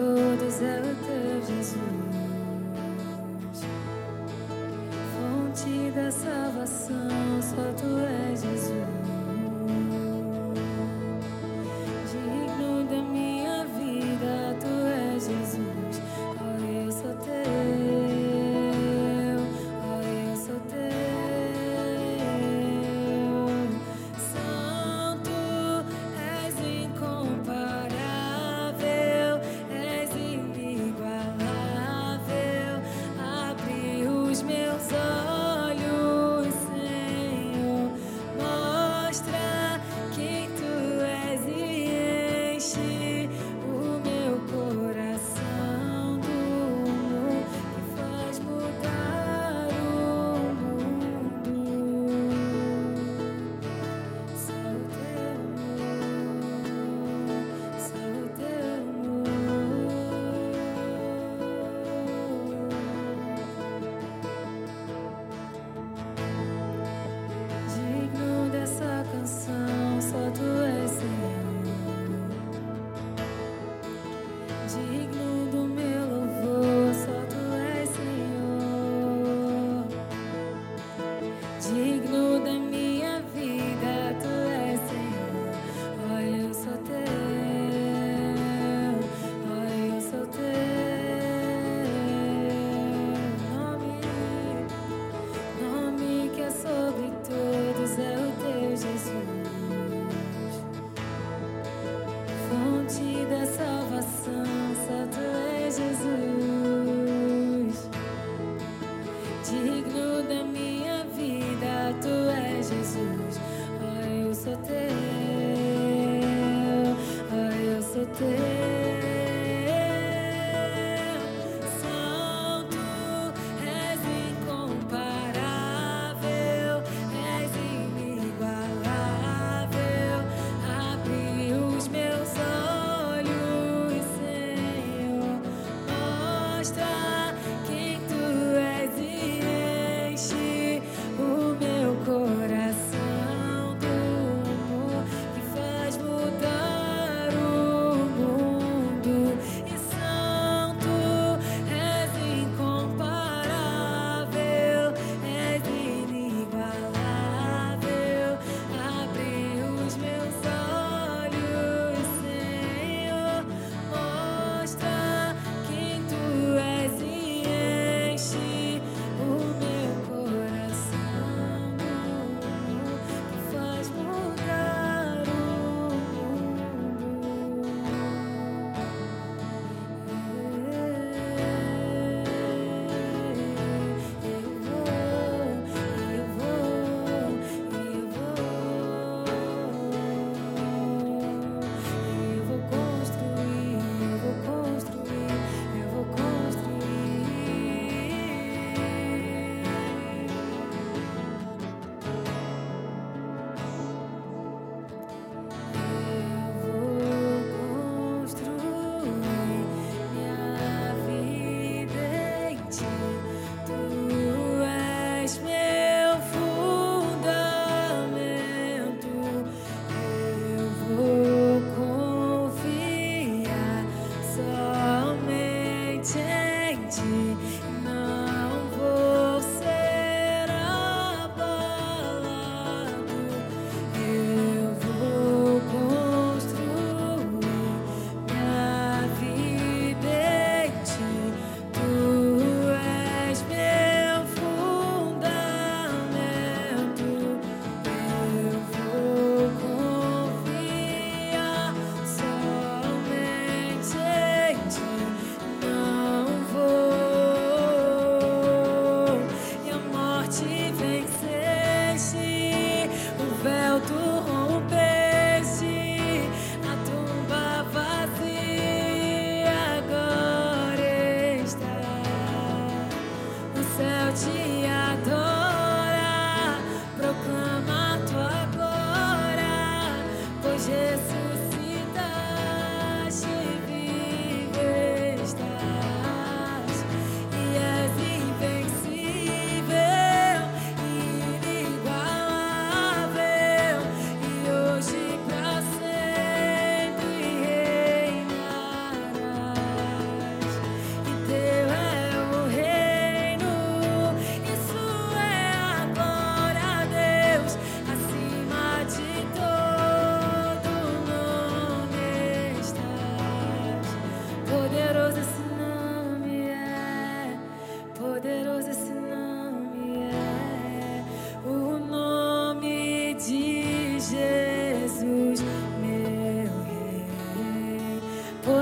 todos Tout Teu Jesus, fonte da salvação, só tu és Jesus.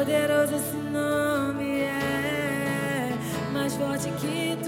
poderoso esse nome é, mais forte que tu.